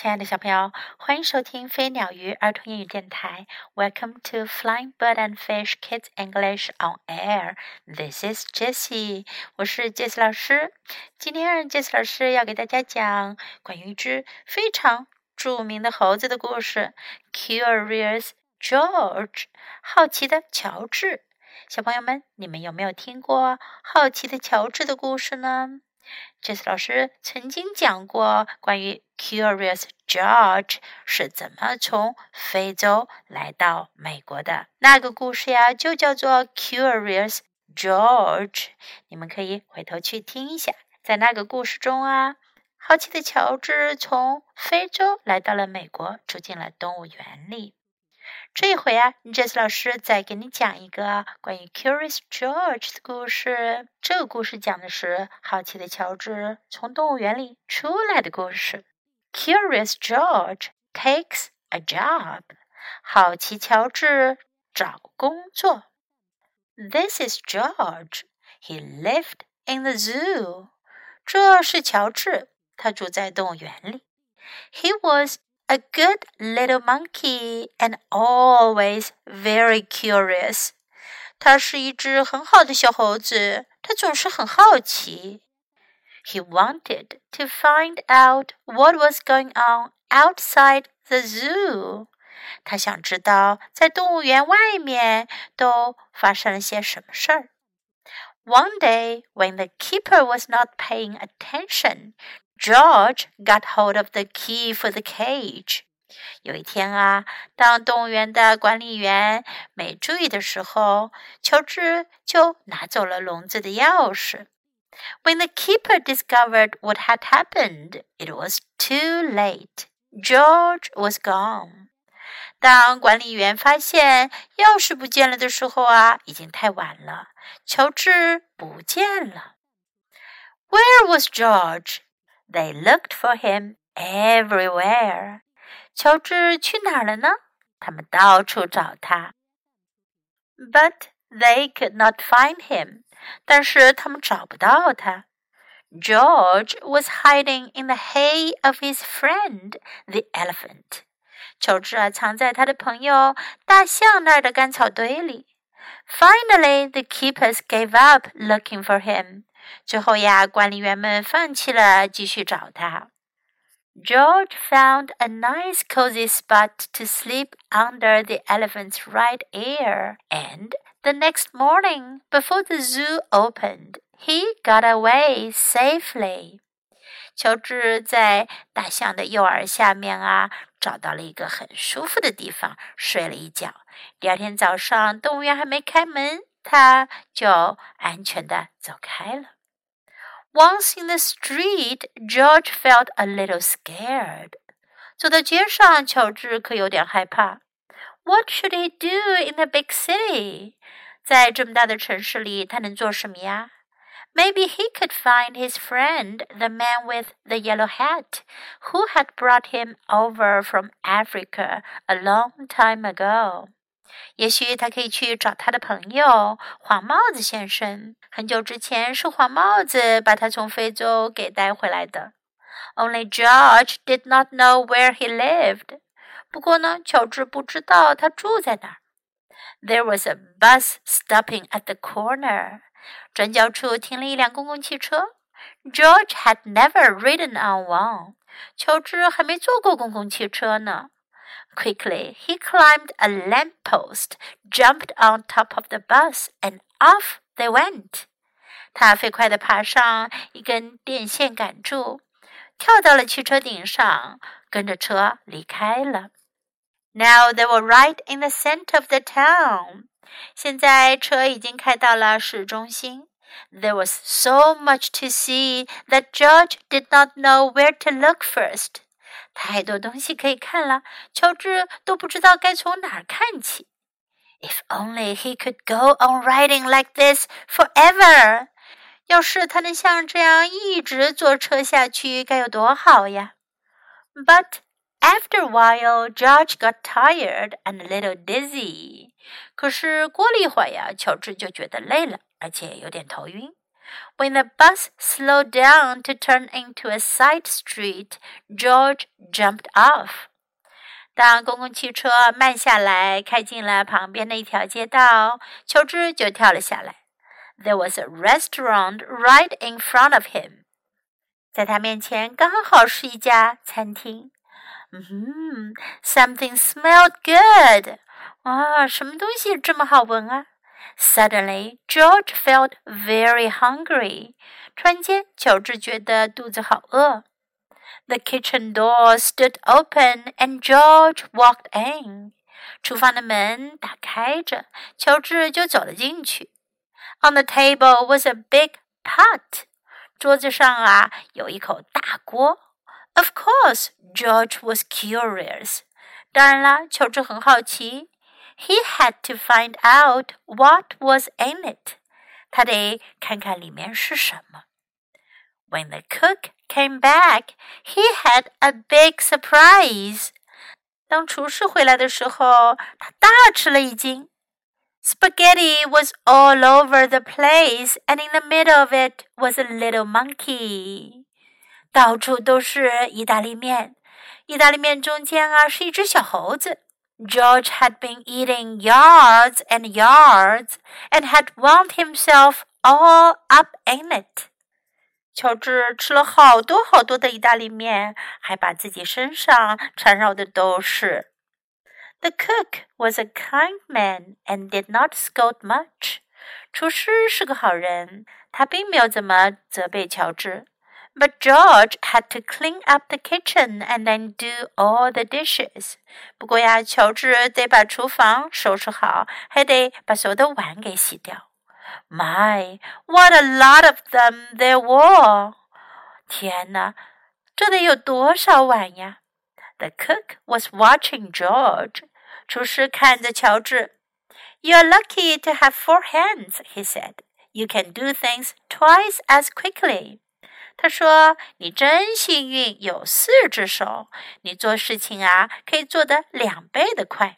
亲爱的小朋友，欢迎收听飞鸟鱼儿童英语电台。Welcome to Flying Bird and Fish Kids English on Air. This is Jessie，我是 Jessie 老师。今天 Jessie 老师要给大家讲关于一只非常著名的猴子的故事，Curious George，好奇的乔治。小朋友们，你们有没有听过好奇的乔治的故事呢这次老师曾经讲过关于 Curious George 是怎么从非洲来到美国的那个故事呀，就叫做 Curious George。你们可以回头去听一下，在那个故事中啊，好奇的乔治从非洲来到了美国，住进了动物园里。这一回啊，Jess 老师再给你讲一个关于 Curious George 的故事。这个故事讲的是好奇的乔治从动物园里出来的故事。Curious George takes a job。好奇乔治找工作。This is George. He lived in the zoo. 这是乔治，他住在动物园里。He was a good little monkey and always very curious. 他是一只很好的小猴子，他总是很好奇。He wanted to find out what was going on outside the zoo. 他想知道在动物园外面都发生了些什么事儿。One day, when the keeper was not paying attention, George got hold of the key for the cage. 有一天啊，当动物园的管理员没注意的时候，乔治就拿走了笼子的钥匙。When the keeper discovered what had happened, it was too late. George was gone. 当管理员发现钥匙不见了的时候啊，已经太晚了。乔治不见了。Where was George? They looked for him everywhere. 乔治去哪儿了呢？他们到处找他。But they could not find him. 但是他们找不到他。George was hiding in the hay of his friend, the elephant. 乔治啊，藏在他的朋友大象那儿的干草堆里。Finally, the keepers gave up looking for him. 最后呀，管理员们放弃了继续找他。George found a nice cozy spot to sleep under the elephant's right ear, and the next morning, before the zoo opened, he got away safely. 乔治在大象的右耳下面啊，找到了一个很舒服的地方，睡了一觉。第二天早上，动物园还没开门，他就安全的走开了。once in the street, George felt a little scared. 走到街上，乔治可有点害怕。What should he do in the big city? 在这么大的城市里，他能做什么呀？Maybe he could find his friend, the man with the yellow hat, who had brought him over from Africa a long time ago. 也许他可以去找他的朋友黄帽子先生。很久之前是黄帽子把他从非洲给带回来的。Only George did not know where he lived。不过呢，乔治不知道他住在哪儿。There was a bus stopping at the corner。转角处停了一辆公共汽车。George had never ridden on one。乔治还没坐过公共汽车呢。Quickly, he climbed a lamp post, jumped on top of the bus, and off they went. 他飞快地爬上一根电线杆柱，跳到了汽车顶上，跟着车离开了。Now they were right in the center of the town. 现在车已经开到了市中心。There was so much to see that George did not know where to look first. 太多东西可以看了，乔治都不知道该从哪儿看起。If only he could go on riding like this forever！要是他能像这样一直坐车下去，该有多好呀！But after a while, George got tired and a little dizzy. 可是过了一会儿呀，乔治就觉得累了，而且有点头晕。When the bus slowed down to turn into a side street, George jumped off. 当公共汽车慢下来，开进了旁边的一条街道，乔治就跳了下来。There was a restaurant right in front of him. 在他面前刚好是一家餐厅。嗯，something smelled good. 啊，什么东西这么好闻啊 ？Suddenly, George felt very hungry. 突然间，乔治觉得肚子好饿。The kitchen door stood open, and George walked in. 厨房的门打开着，乔治就走了进去。On the table was a big pot. 桌子上啊有一口大锅。Of course, George was curious. 当然啦，乔治很好奇。 He had to find out what was in it. 他得看看里面是什么。When the cook came back, he had a big surprise. 当厨师回来的时候，他大吃了一惊。Spaghetti was all over the place, and in the middle of it was a little monkey. 到处都是意大利面，意大利面中间啊是一只小猴子。 George had been eating yards and yards and had wound himself all up in it. 乔治吃了好多好多的意大利面，还把自己身上缠绕的都是。the cook was a kind man and did not scold much. 厨师是个好人，他并没有怎么责备乔治。 But George had to clean up the kitchen and then do all the dishes. 不过呀，乔治得把厨房收拾好，还得把所有的碗给洗掉。My, what a lot of them there were! 天哪，这得有多少碗呀？The cook was watching George. 厨师看着乔治。You're lucky to have four hands, he said. You can do things twice as quickly. 他说：“你真幸运，有四只手，你做事情啊可以做得两倍的快。”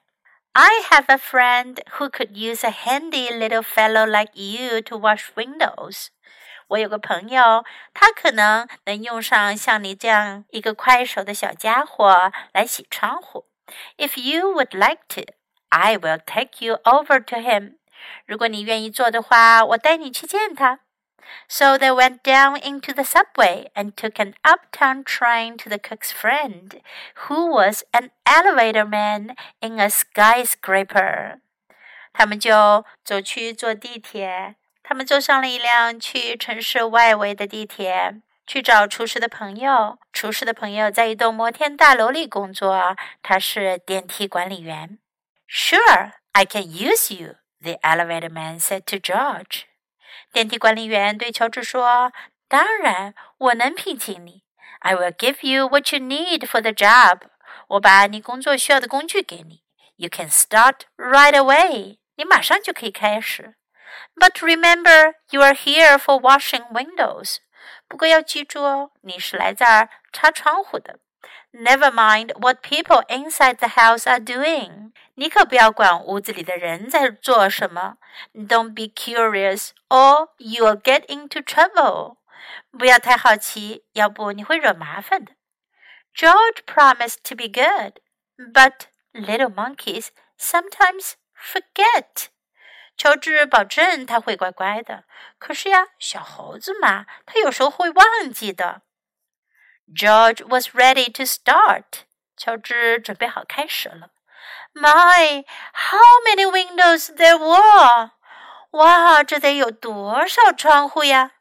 I have a friend who could use a handy little fellow like you to wash windows. 我有个朋友，他可能能用上像你这样一个快手的小家伙来洗窗户。if you would like to, I will take you over to him. 如果你愿意做的话，我带你去见他。So they went down into the subway and took an uptown train to the cook's friend, who was an elevator man in a skyscraper. 他们就走去坐地铁。他们坐上了一辆去城市外围的地铁。去找厨师的朋友。厨师的朋友在一栋摩天大楼里工作，他是电梯管理员。Sure, I can use you, the elevator man said to George. 电梯管理员对乔治说：“当然，我能聘请你。I will give you what you need for the job. 我把你工作需要的工具给你。You can start right away. 你马上就可以开始。But remember, you are here for washing windows. 不过要记住哦，你是来这儿擦窗户的。 Never mind what people inside the house are doing。你可不要管屋子里的人在做什么。Don't be curious, or you'll get into trouble。不要太好奇，要不你会惹麻烦的。George promised to be good, but little monkeys sometimes forget. 乔治保证他会乖乖的。可是呀，小猴子嘛，他有时候会忘记的。 George was ready to start。乔治准备好开始了。My, how many windows there were！哇，这得有多少窗户呀？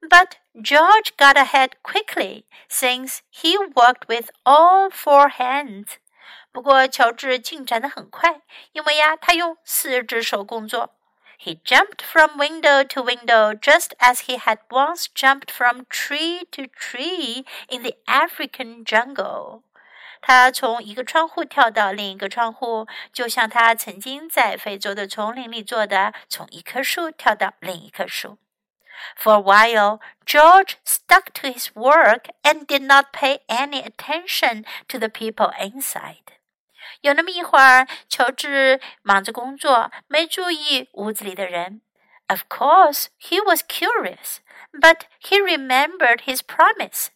But George got ahead quickly since he worked with all four hands. 不过乔治进展的很快，因为呀，他用四只手工作。 He jumped from window to window just as he had once jumped from tree to tree in the African jungle. 他从一个窗户跳到另一个窗户，就像他曾经在非洲的丛林里做的，从一棵树跳到另一棵树。For a while, George stuck to his work and did not pay any attention to the people inside. 有那么一会儿，乔治忙着工作，没注意屋子里的人。Of course, he was curious. but he remembered his promise.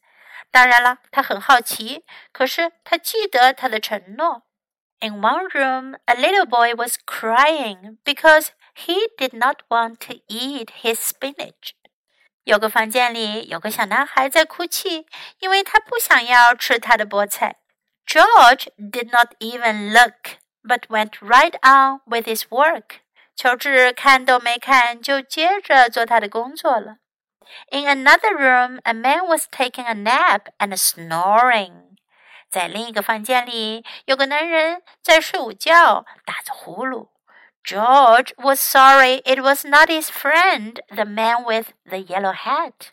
当然了，他很好奇，可是他记得他的承诺。In one room, a little boy was crying because he did not want to eat his spinach. 有个房间里有个小男孩在哭泣，因为他不想要吃他的菠菜。George did not even look, but went right on with his work. 乔治看都没看，就接着做他的工作了。In another room, a man was taking a nap and snoring. 在另一个房间里，有个男人在睡午觉，打着呼噜。George was sorry it was not his friend, the man with the yellow hat.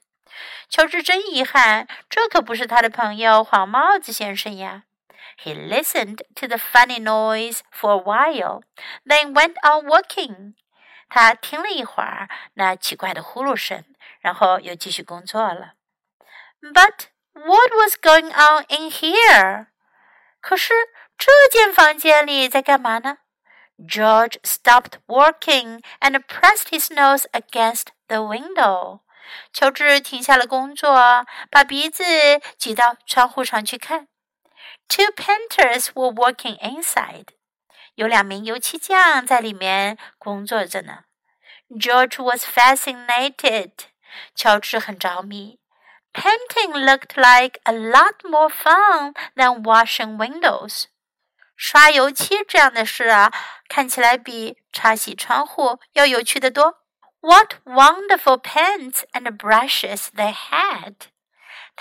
乔治真遗憾，这可不是他的朋友黄帽子先生呀。 He listened to the funny noise for a while, then went on working. 他听了一会儿那奇怪的呼噜声，然后又继续工作了。But what was going on in here? 可是这间房间里在干嘛呢？George stopped working and pressed his nose against the window. 乔治停下了工作，把鼻子挤到窗户上去看。 Two painters were working inside. 有两名油漆匠在里面工作着呢。George was fascinated. 乔治很着迷。Painting looked like a lot more fun than washing windows. 刷油漆这样的事啊，看起来比擦洗窗户要有趣的多。What wonderful paints and brushes they had!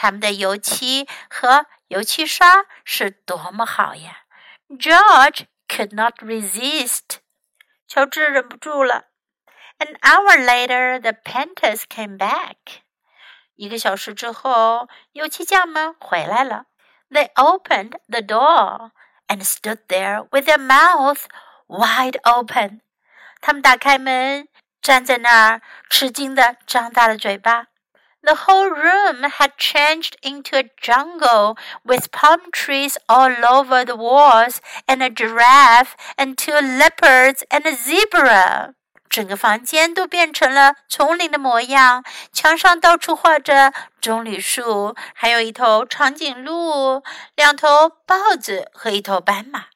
他们的油漆和油漆刷是多么好呀！George could not resist. 乔治忍不住了。An hour later, the painters came back. 一个小时之后，油漆匠们回来了。They opened the door and stood there with their mouth wide open. 他们打开门，站在那儿，吃惊的张大了嘴巴。The whole room had changed into a jungle with palm trees all over the walls, and a giraffe, and two leopards, and a zebra. 整个房间都变成了丛林的模样，墙上到处画着棕榈树，还有一头长颈鹿、两头豹子和一头斑马。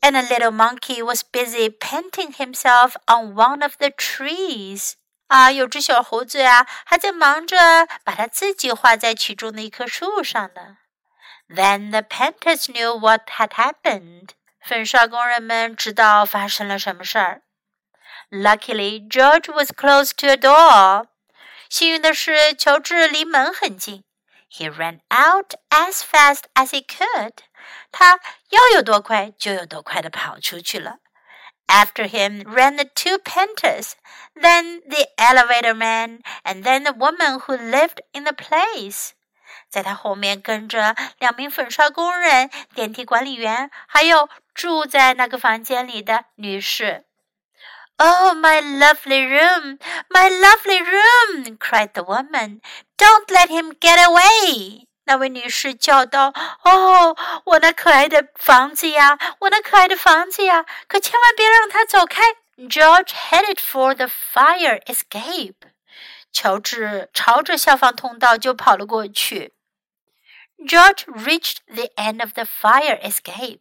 And a little monkey was busy painting himself on one of the trees. 啊，有只小猴子呀，还在忙着把它自己画在其中的一棵树上呢。Then the painters knew what had happened. 粉刷工人们知道发生了什么事儿。Luckily, George was close to a door. 幸运的是，乔治离门很近。He ran out as fast as he could. 他要有多快就有多快的跑出去了。After him ran the two painters, then the elevator man, and then the woman who lived in the place. 在他后面跟着两名粉刷工人、电梯管理员，还有住在那个房间里的女士。Oh, my lovely room, my lovely room! cried the woman. Don't let him get away! 那位女士叫道：“哦，我那可爱的房子呀，我那可爱的房子呀！可千万别让他走开。” George headed for the fire escape. 乔治朝着消防通道就跑了过去。George reached the end of the fire escape.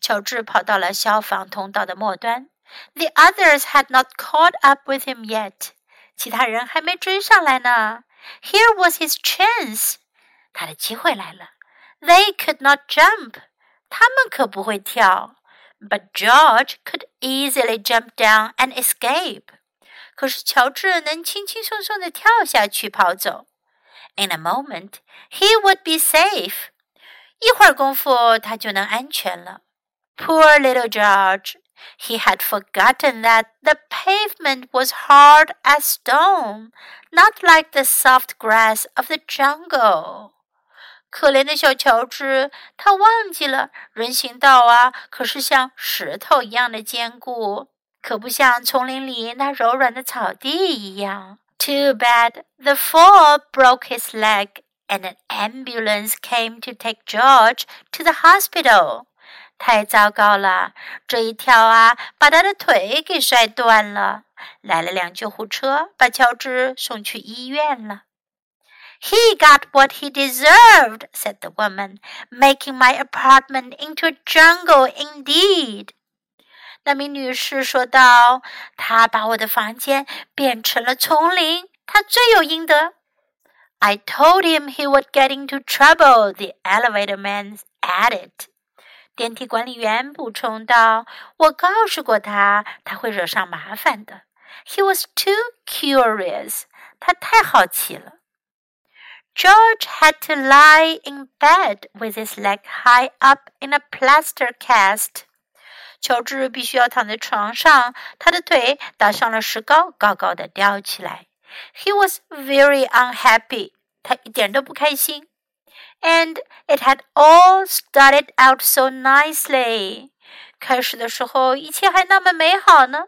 乔治跑到了消防通道的末端。the others had not caught up with him yet. 其他人还没追上来呢。Here was his chance. 他的机会来了。They could not jump. 他们可不会跳。But George could easily jump down and escape. 可是乔治能轻轻松松地跳下去跑走。In a moment, he would be safe. 一会儿功夫，他就能安全了。Poor little George. He had forgotten that the pavement was hard as stone, not like the soft grass of the jungle. 可怜的小乔治，他忘记了人行道啊，可是像石头一样的坚固，可不像丛林里那柔软的草地一样。Too bad the fall broke his leg, and an ambulance came to take George to the hospital. 太糟糕了！这一跳啊，把他的腿给摔断了。来了辆救护车，把乔治送去医院了。He got what he deserved, said the woman, making my apartment into a jungle indeed. 那名女士说道：“他把我的房间变成了丛林，他罪有应得。” I told him he would get into trouble. The elevator man added. 电梯管理员补充道：“我告诉过他，他会惹上麻烦的。” He was too curious. 他太好奇了。 George had to lie in bed with his leg high up in a plaster cast. 乔治必须要躺在床上，他的腿打上了石膏，高高的吊起来。He was very unhappy. 他一点都不开心。And it had all started out so nicely. 开始的时候一切还那么美好呢。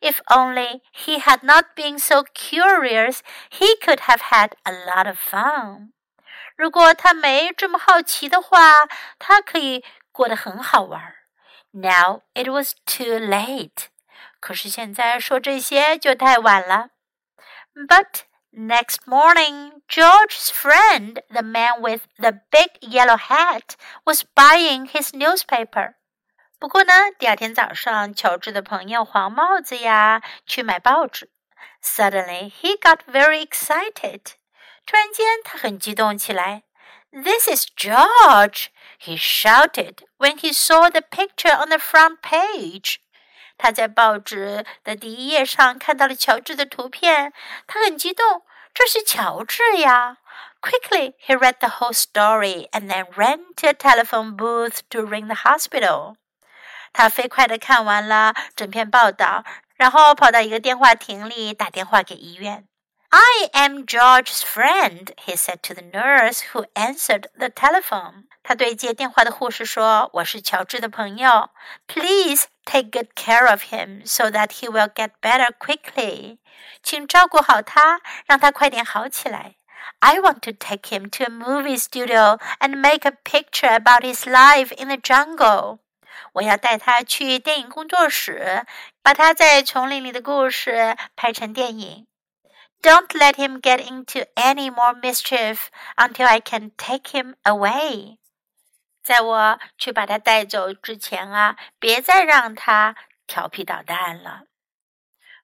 If only he had not been so curious, he could have had a lot of fun. 如果他没这么好奇的话，他可以过得很好玩。Now it was too late. 可是现在说这些就太晚了。But next morning, George's friend, the man with the big yellow hat, was buying his newspaper. 不过呢，第二天早上，乔治的朋友黄帽子呀去买报纸。Suddenly he got very excited. 突然间，他很激动起来。This is George! He shouted when he saw the picture on the front page. 他在报纸的第一页上看到了乔治的图片，他很激动。这是乔治呀！Quickly, he read the whole story and then ran to a telephone booth to ring the hospital. 他飞快地看完了整篇报道，然后跑到一个电话亭里打电话给医院。I am George's friend, he said to the nurse who answered the telephone. 他对接电话的护士说：“我是乔治的朋友。Please take good care of him so that he will get better quickly. 请照顾好他，让他快点好起来。I want to take him to a movie studio and make a picture about his life in the jungle.” 我要带他去电影工作室，把他在丛林里的故事拍成电影。Don't let him get into any more mischief until I can take him away。在我去把他带走之前啊，别再让他调皮捣蛋了。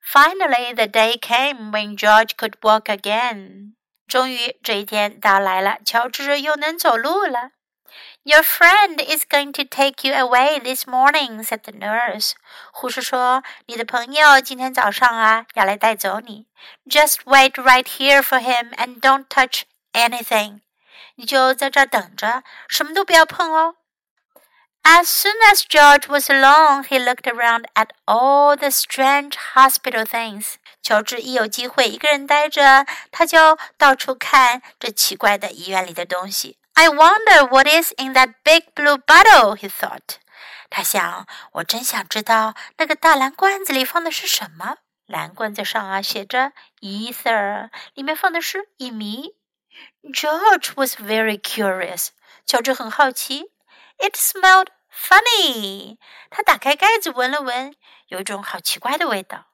Finally, the day came when George could walk again。终于，这一天到来了，乔治又能走路了。your friend is going to take you away this morning," said the nurse. 护士说：“你的朋友今天早上啊要来带走你。Just wait right here for him and don't touch anything. 你就在这儿等着，什么都不要碰哦。” As soon as George was alone, he looked around at all the strange hospital things. 乔治一有机会一个人待着，他就到处看这奇怪的医院里的东西。 I wonder what is in that big blue bottle, he thought. 他想，我真想知道那个大蓝罐子里放的是什么。蓝罐子上啊写着 ether，里面放的是乙醚。George was very curious. 乔治很好奇。It smelled funny. 他打开盖子闻了闻，有一种好奇怪的味道。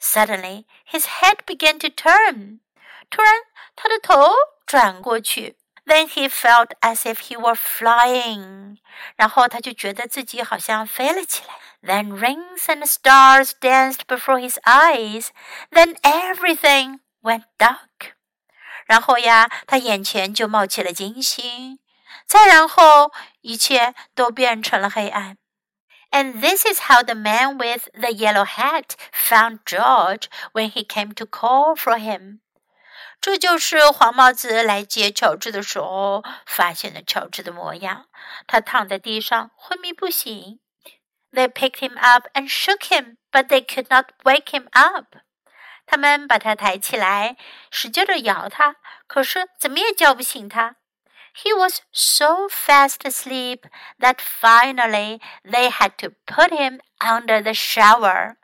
Suddenly, his head began to turn. 突然，他的头转过去。then he felt as if he were flying. 然后他就觉得自己好像飞了起来。Then rings and stars danced before his eyes. Then everything went dark. 然后呀，他眼前就冒起了金星。再然后，一切都变成了黑暗。And this is how the man with the yellow hat found George when he came to call for him. 这就是黄帽子来接乔治的时候发现了乔治的模样。他躺在地上昏迷不醒。They picked him up and shook him, but they could not wake him up. 他们把他抬起来，使劲的摇他，可是怎么也叫不醒他。He was so fast asleep that finally they had to put him under the shower.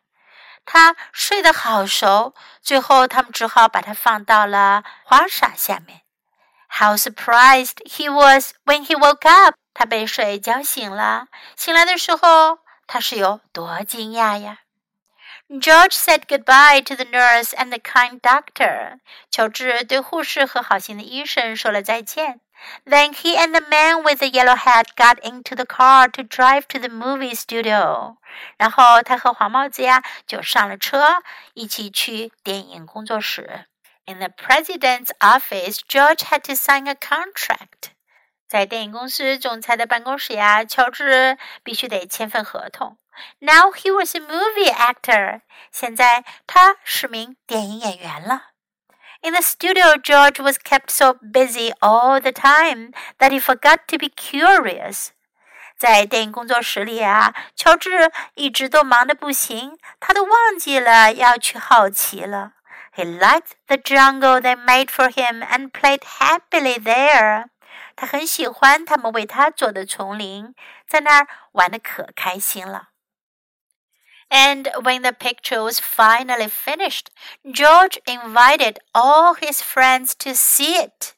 他睡得好熟，最后他们只好把他放到了花洒下面。How surprised he was when he woke up！他被水浇醒了，醒来的时候他是有多惊讶呀 George said goodbye to the nurse and the kind doctor. 乔治对护士和好心的医生说了再见。Then he and the man with the yellow hat got into the car to drive to the movie studio. 然后他和黄帽子呀就上了车，一起去电影工作室。In the president's office, George had to sign a contract. 在电影公司总裁的办公室呀，乔治必须得签份合同。now he was a movie actor. 现在他是名电影演员了。 In the studio, George was kept so busy all the time that he forgot to be curious. 在电影工作室里啊，乔治一直都忙得不行，他都忘记了要去好奇了。He liked the jungle they made for him and played happily there. 他很喜欢他们为他做的丛林，在那儿玩的可开心了。 and when the picture was finally finished, George invited all his friends to see it.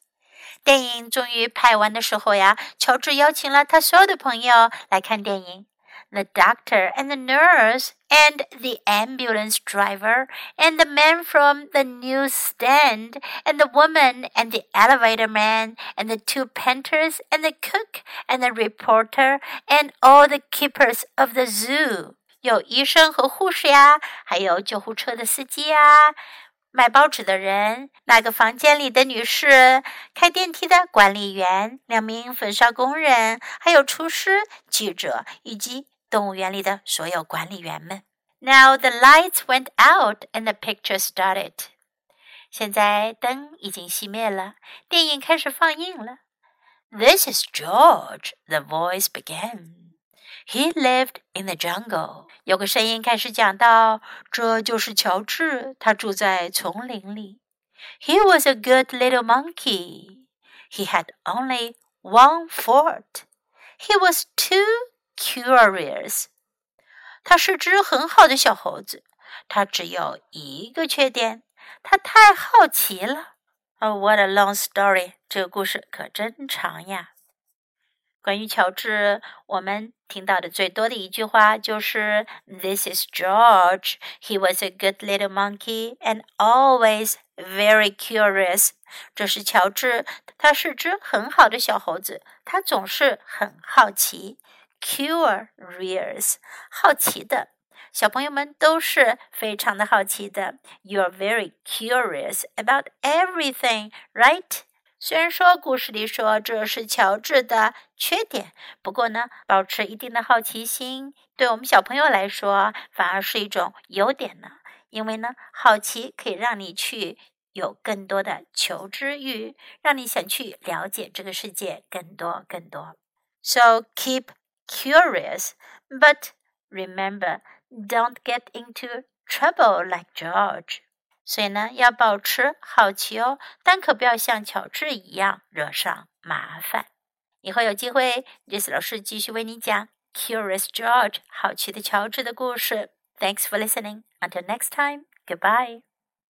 电影终于拍完的时候呀，乔治邀请了他所有的朋友来看电影。The doctor and the nurse and the ambulance driver and the man from the newsstand and the woman and the elevator man and the two painters and the cook and the reporter and all the keepers of the zoo. 有医生和护士呀，还有救护车的司机呀，卖报纸的人，那个房间里的女士，开电梯的管理员，两名焚烧工人，还有厨师、记者以及动物园里的所有管理员们。Now the lights went out and the picture started。现在灯已经熄灭了，电影开始放映了。This is George. The voice began. He lived in the jungle。有个声音开始讲到，这就是乔治，他住在丛林里。He was a good little monkey. He had only one fault. He was too curious. 他是只很好的小猴子，他只有一个缺点，他太好奇了。Oh, what a long story！这个故事可真长呀。关于乔治，我们听到的最多的一句话就是：“This is George. He was a good little monkey and always very curious.” 这是乔治，他是只很好的小猴子，他总是很好奇。Curious，好奇的小朋友们都是非常的好奇的。You're very curious about everything, right? 虽然说故事里说这是乔治的缺点，不过呢，保持一定的好奇心，对我们小朋友来说反而是一种优点呢。因为呢，好奇可以让你去有更多的求知欲，让你想去了解这个世界更多更多。So keep curious, but remember, don't get into trouble like George. 所以呢，要保持好奇哦，但可不要像乔治一样惹上麻烦。以后有机会，Jess 老师继续为你讲 Curious George 好奇的乔治的故事。Thanks for listening. Until next time. Goodbye.